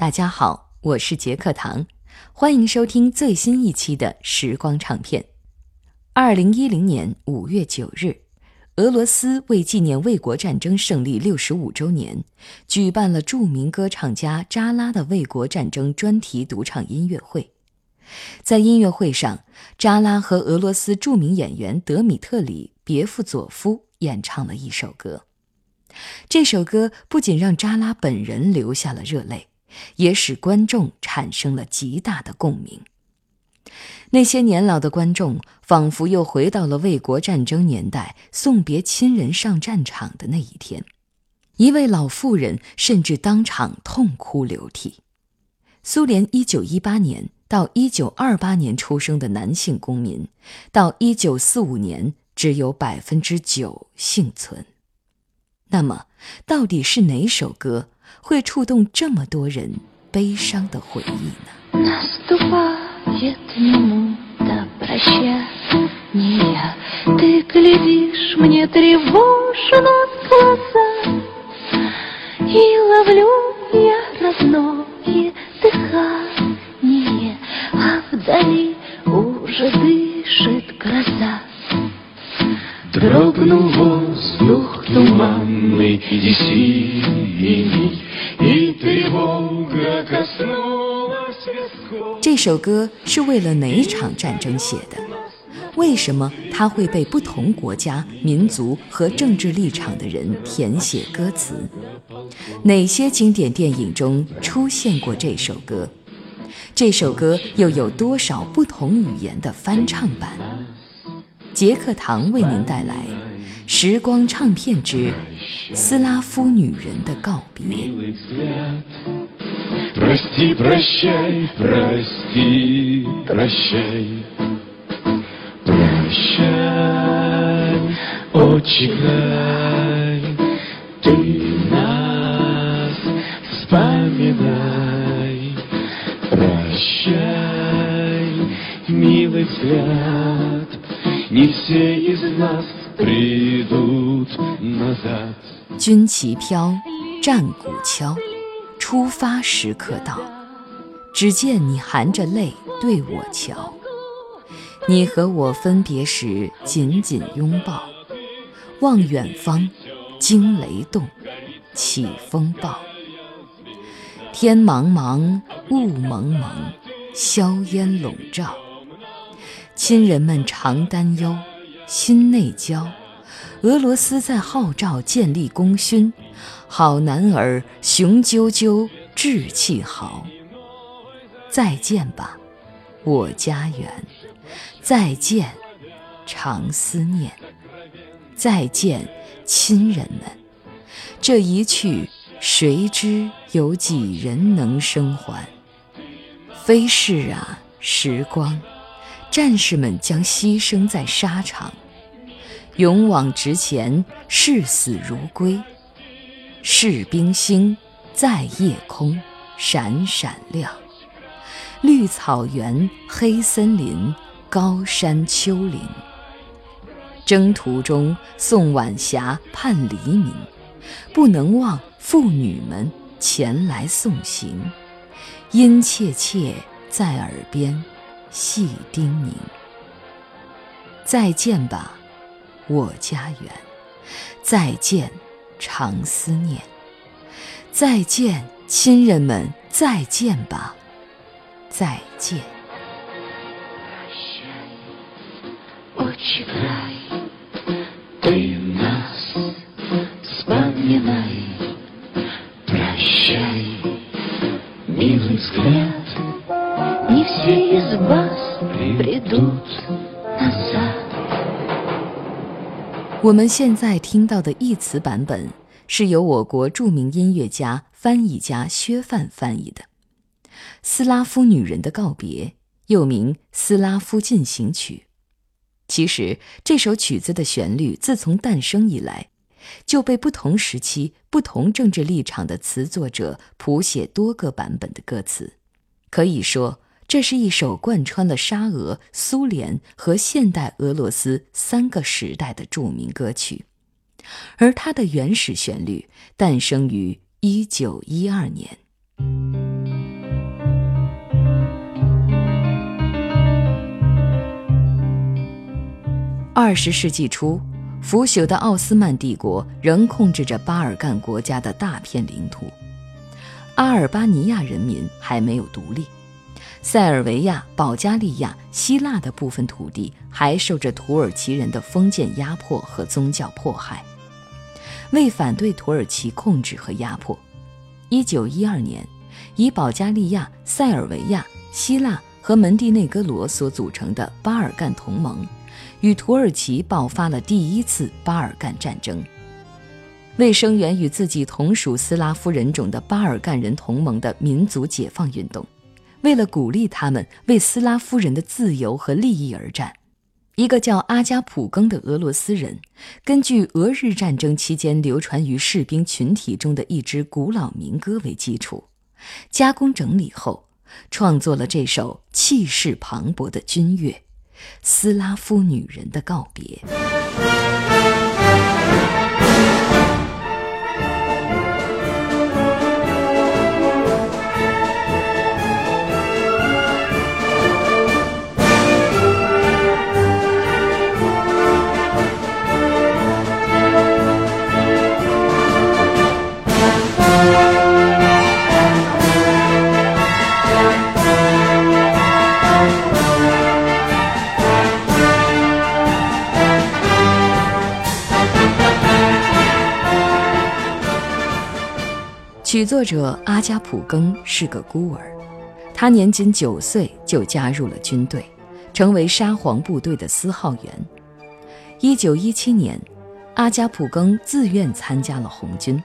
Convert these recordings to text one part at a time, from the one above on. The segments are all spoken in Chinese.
大家好，我是杰克唐，欢迎收听最新一期的《时光唱片》。二零一零年五月九日，俄罗斯为纪念卫国战争胜利六十五周年，举办了著名歌唱家扎拉的卫国战争专题独唱音乐会。在音乐会上，扎拉和俄罗斯著名演员德米特里别夫佐夫演唱了一首歌。这首歌不仅让扎拉本人流下了热泪，也使观众产生了极大的共鸣。那些年老的观众仿佛又回到了卫国战争年代，送别亲人上战场的那一天。一位老妇人甚至当场痛哭流涕。苏联1918年到1928年出生的男性公民，到1945年只有百分之九幸存。那么，到底是哪首歌会触动这么多人悲伤的回忆呢？ 这首歌是为了哪场战争写的？为什么它会被不同国家、民族和政治立场的人填写歌词？哪些经典电影中出现过这首歌？这首歌又有多少不同语言的翻唱版？杰克唐为您带来《时光唱片之斯拉夫女人的告别》。军旗飘，战鼓敲，出发时刻到。只见你含着泪对我瞧，你和我分别时紧紧拥抱，望远方，惊雷动，起风暴。天茫茫，雾蒙蒙，硝烟笼罩。亲人们常担忧，心内焦。俄罗斯在号召建立功勋，好男儿雄赳赳，志气豪。再见吧，我家园；再见，常思念；再见，亲人们。这一去，谁知有几人能生还？飞逝啊，时光。战士们将牺牲在沙场，勇往直前，视死如归。士兵星在夜空闪闪亮，绿草原、黑森林、高山丘陵。征途中送晚霞，盼黎明，不能忘妇女们前来送行，殷切切在耳边。细叮咛：再见吧，我家园；再见，常思念；再见，亲人们；再见吧，再见。我们现在听到的译词版本是由我国著名音乐家、翻译家薛范翻译的《斯拉夫女人的告别》，又名《斯拉夫进行曲》。其实，这首曲子的旋律自从诞生以来，就被不同时期、不同政治立场的词作者谱写多个版本的歌词，可以说。这是一首贯穿了沙俄苏联和现代俄罗斯三个时代的著名歌曲而它的原始旋律诞生于一九一二年。二十世纪初腐朽的奥斯曼帝国仍控制着巴尔干国家的大片领土阿尔巴尼亚人民还没有独立塞尔维亚、保加利亚、希腊的部分土地还受着土耳其人的封建压迫和宗教迫害。为反对土耳其控制和压迫，1912年，以保加利亚、塞尔维亚、希腊和门蒂内哥罗所组成的巴尔干同盟，与土耳其爆发了第一次巴尔干战争。为声援与自己同属斯拉夫人种的巴尔干人同盟的民族解放运动，为了鼓励他们为斯拉夫人的自由和利益而战，一个叫阿加普庚的俄罗斯人，根据俄日战争期间流传于士兵群体中的一支古老民歌为基础，加工整理后，创作了这首气势磅礴的军乐《斯拉夫女人的告别》。曲作者阿加普庚是个孤儿，他年仅九岁就加入了军队，成为沙皇部队的司号员。一九一七年，阿加普庚自愿参加了红军。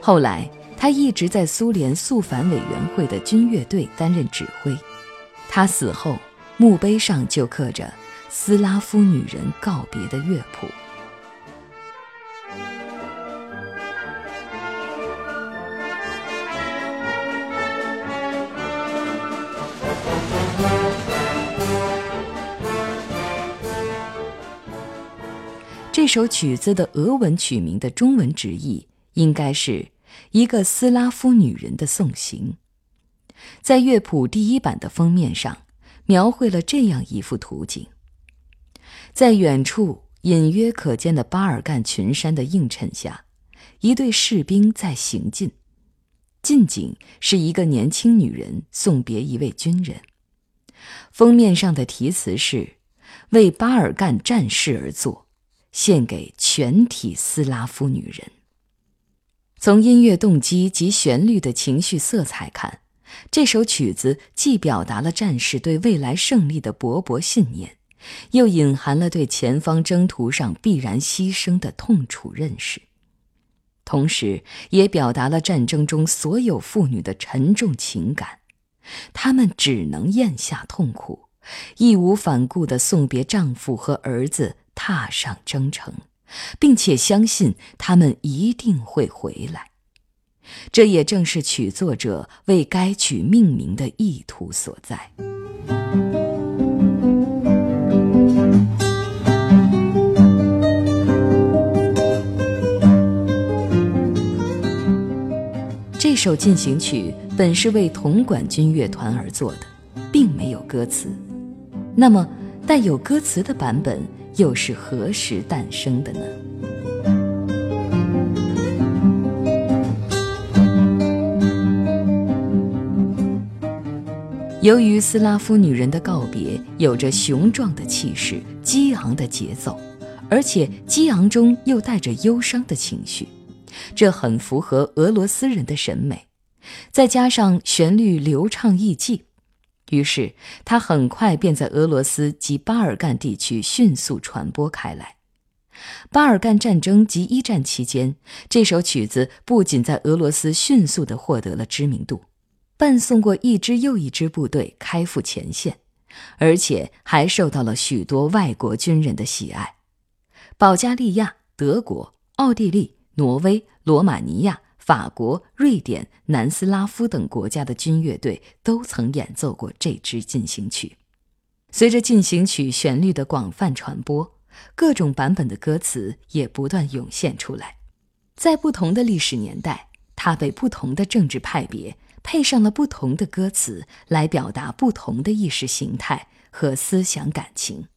后来，他一直在苏联肃反委员会的军乐队担任指挥。他死后，墓碑上就刻着“斯拉夫女人告别”的乐谱。这首曲子的俄文曲名的中文直译应该是一个斯拉夫女人的送行。在乐谱第一版的封面上，描绘了这样一幅图景：在远处隐约可见的巴尔干群山的映衬下，一队士兵在行进。近景是一个年轻女人送别一位军人。封面上的题词是：“为巴尔干战士而作。”献给全体斯拉夫女人。从音乐动机及旋律的情绪色彩看，这首曲子既表达了战士对未来胜利的勃勃信念，又隐含了对前方征途上必然牺牲的痛楚认识，同时也表达了战争中所有妇女的沉重情感。她们只能咽下痛苦，义无反顾地送别丈夫和儿子。踏上征程，并且相信他们一定会回来。这也正是曲作者为该曲命名的意图所在。这首进行曲本是为铜管军乐团而作的，并没有歌词。那么，带有歌词的版本？又是何时诞生的呢？由于斯拉夫女人的告别有着雄壮的气势、激昂的节奏，而且激昂中又带着忧伤的情绪，这很符合俄罗斯人的审美。再加上旋律流畅易记。于是，他很快便在俄罗斯及巴尔干地区迅速传播开来。巴尔干战争及一战期间，这首曲子不仅在俄罗斯迅速地获得了知名度，伴送过一支又一支部队开赴前线，而且还受到了许多外国军人的喜爱。保加利亚、德国、奥地利、挪威、罗马尼亚。法国、瑞典、南斯拉夫等国家的军乐队都曾演奏过这支进行曲。随着进行曲旋律的广泛传播，各种版本的歌词也不断涌现出来。在不同的历史年代，它被不同的政治派别配上了不同的歌词，来表达不同的意识形态和思想感情。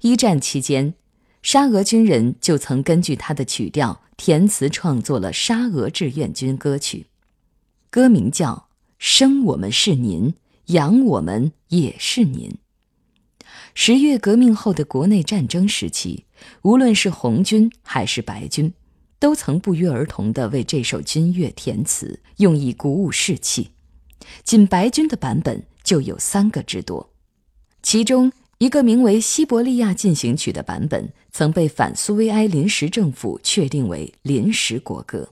一战期间，沙俄军人就曾根据他的曲调填词创作了《沙俄志愿军歌曲》，歌名叫《生我们是您，养我们也是您》。十月革命后的国内战争时期，无论是红军还是白军，都曾不约而同地为这首军乐填词，用以鼓舞士气。仅白军的版本就有三个之多，其中。一个名为《西伯利亚进行曲》的版本曾被反苏维埃临时政府确定为临时国歌，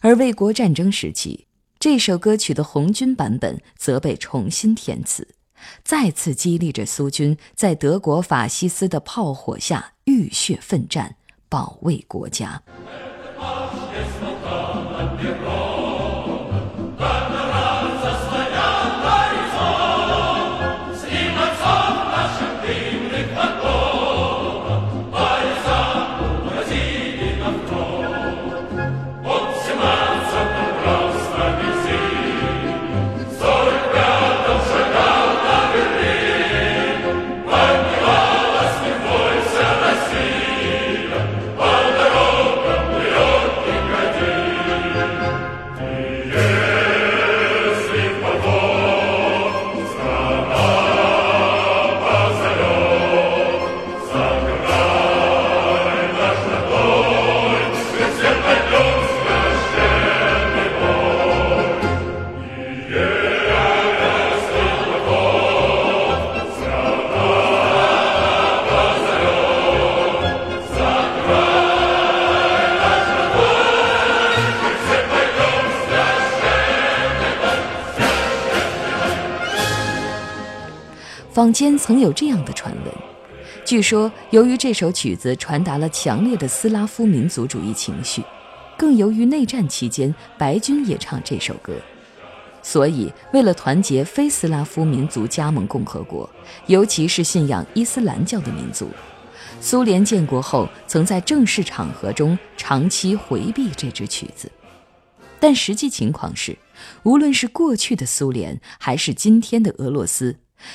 而卫国战争时期，这首歌曲的红军版本则被重新填词，再次激励着苏军在德国法西斯的炮火下浴血奋战，保卫国家。坊间曾有这样的传闻：据说，由于这首曲子传达了强烈的斯拉夫民族主义情绪，更由于内战期间白军也唱这首歌，所以为了团结非斯拉夫民族加盟共和国，尤其是信仰伊斯兰教的民族，苏联建国后曾在正式场合中长期回避这支曲子。但实际情况是，无论是过去的苏联，还是今天的俄罗斯。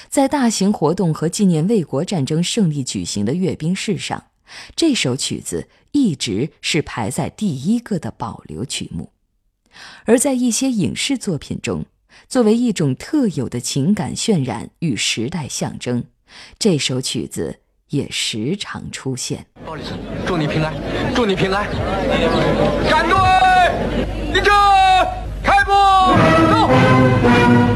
在大型活动和纪念卫国战争胜利举行的阅兵式上，这首曲子一直是排在第一个的保留曲目；而在一些影视作品中，作为一种特有的情感渲染与时代象征，这首曲子也时常出现。祝你平安，祝你平安！站队，立正，开步，走！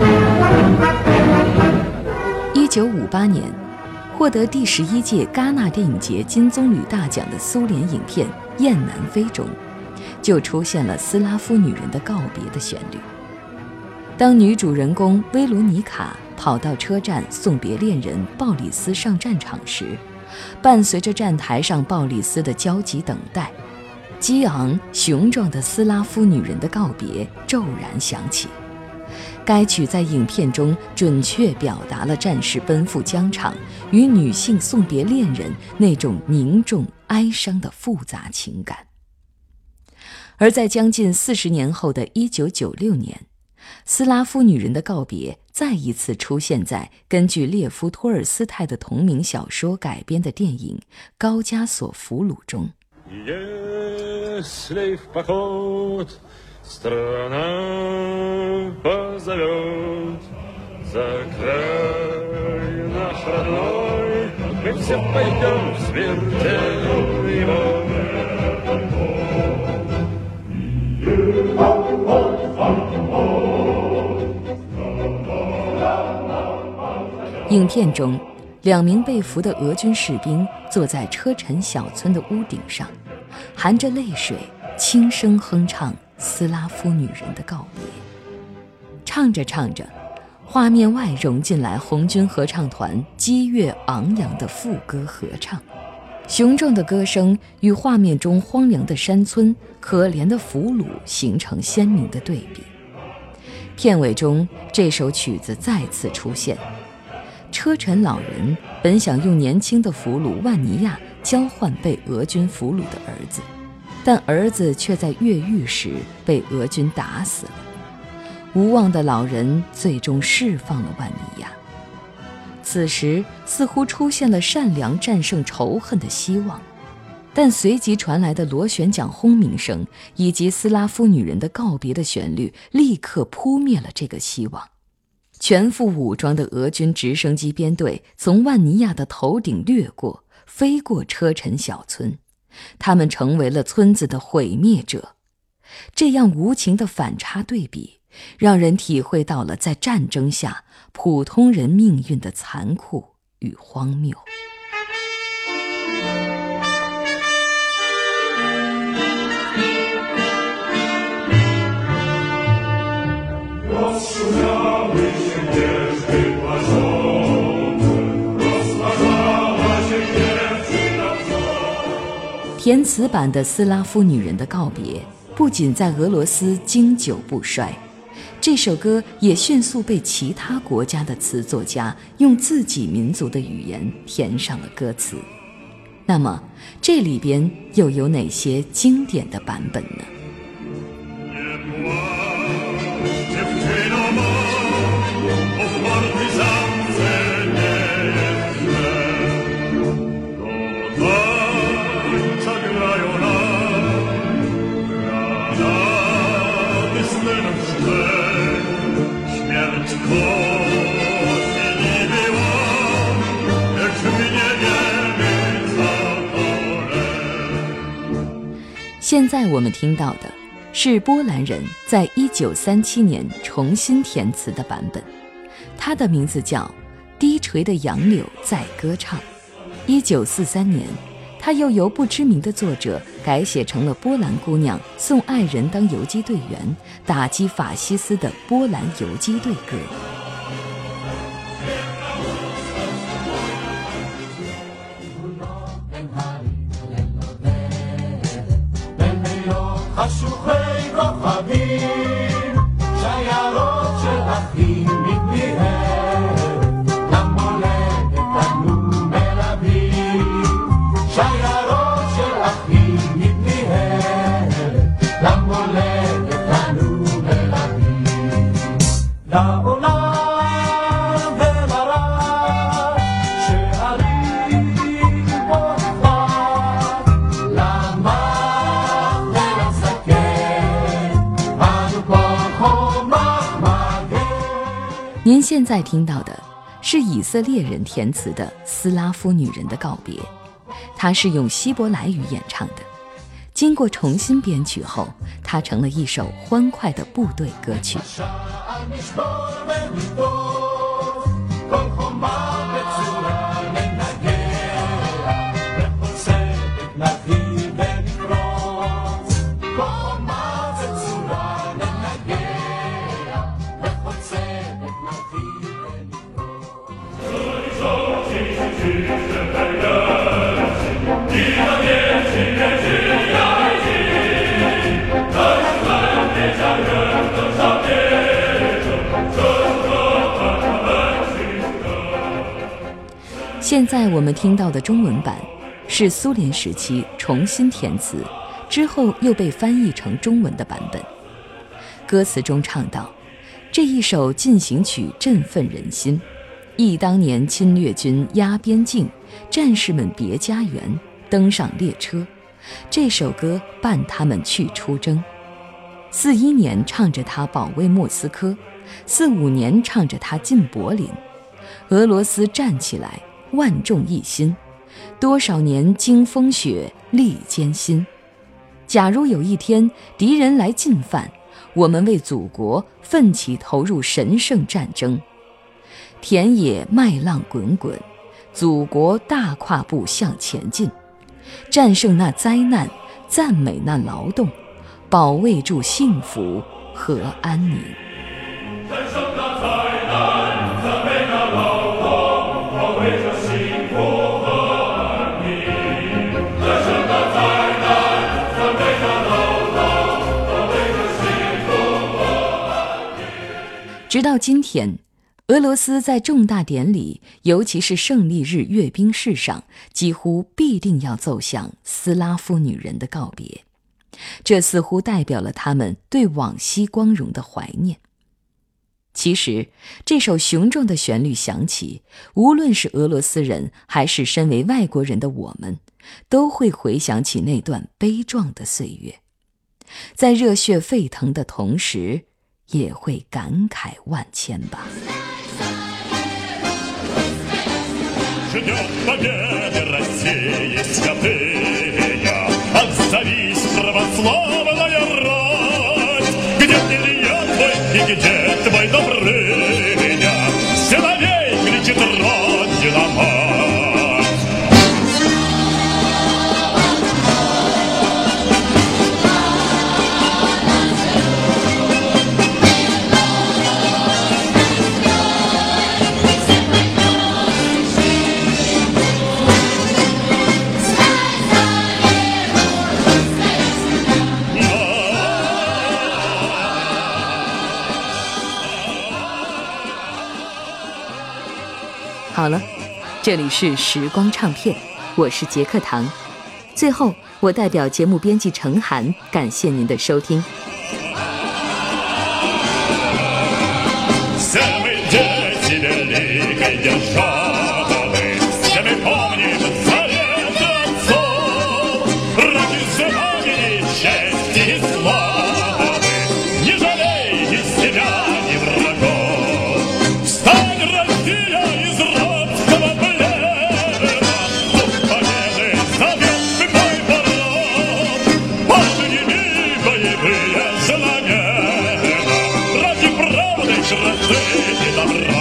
一九五八年，获得第十一届戛纳电影节金棕榈大奖的苏联影片《雁南飞》中，就出现了斯拉夫女人的告别的旋律。当女主人公薇罗妮卡跑到车站送别恋人鲍里斯上战场时，伴随着站台上鲍里斯的焦急等待，激昂雄壮的斯拉夫女人的告别骤然响起。该曲在影片中准确表达了战士奔赴疆场与女性送别恋人那种凝重哀伤的复杂情感。而在将近四十年后的一九九六年，斯拉夫女人的告别再一次出现在根据列夫·托尔斯泰的同名小说改编的电影《高加索俘虏》中。影片中，两名被俘的俄军士兵坐在车臣小村的屋顶上，含着泪水，轻声哼唱。斯拉夫女人的告别。唱着唱着，画面外融进来红军合唱团激越昂扬的副歌合唱，雄壮的歌声与画面中荒凉的山村、可怜的俘虏形成鲜明的对比。片尾中，这首曲子再次出现。车臣老人本想用年轻的俘虏万尼亚交换被俄军俘虏的儿子。但儿子却在越狱时被俄军打死了。无望的老人最终释放了万尼亚。此时似乎出现了善良战胜仇恨的希望，但随即传来的螺旋桨轰鸣声以及斯拉夫女人的告别的旋律，立刻扑灭了这个希望。全副武装的俄军直升机编队从万尼亚的头顶掠过，飞过车臣小村，他们成为了村子的毁灭者。这样无情的反差对比，让人体会到了在战争下普通人命运的残酷与荒谬。填词版的斯拉夫女人的告别。不仅在俄罗斯经久不衰，这首歌也迅速被其他国家的词作家用自己民族的语言填上了歌词。那么，这里边又有哪些经典的版本呢？现在我们听到的是波兰人在1937年重新填词的版本，它的名字叫《低垂的杨柳在歌唱》。1943年，它又由不知名的作者改写成了波兰姑娘送爱人当游击队员，打击法西斯的波兰游击队歌。您现在听到的是以色列人填词的《斯拉夫女人的告别》，它是用希伯来语演唱的。经过重新编曲后，它成了一首欢快的部队歌曲。现在我们听到的中文版，是苏联时期重新填词，之后又被翻译成中文的版本。歌词中唱道：“这一首进行曲振奋人心，忆当年侵略军压边境，战士们别家园，登上列车。这首歌伴他们去出征。四一年唱着它保卫莫斯科，四五年唱着它进柏林。俄罗斯站起来。”万众一心，多少年经风雪历艰辛。假如有一天敌人来进犯，我们为祖国奋起投入神圣战争。田野麦浪滚滚，祖国大跨步向前进，战胜那灾难，赞美那劳动，保卫住幸福和安宁。直到今天，俄罗斯在重大典礼，尤其是胜利日阅兵式上，几乎必定要奏响斯拉夫女人的告别。这似乎代表了他们对往昔光荣的怀念。其实，这首雄壮的旋律响起，无论是俄罗斯人，还是身为外国人的我们，都会回想起那段悲壮的岁月，在热血沸腾的同时，也会感慨万千吧。dobry 好了这里是时光唱片我是杰克唐。最后我代表节目编辑程涵感谢您的收听。Боевые знамена, Ради правды, красоты и добра.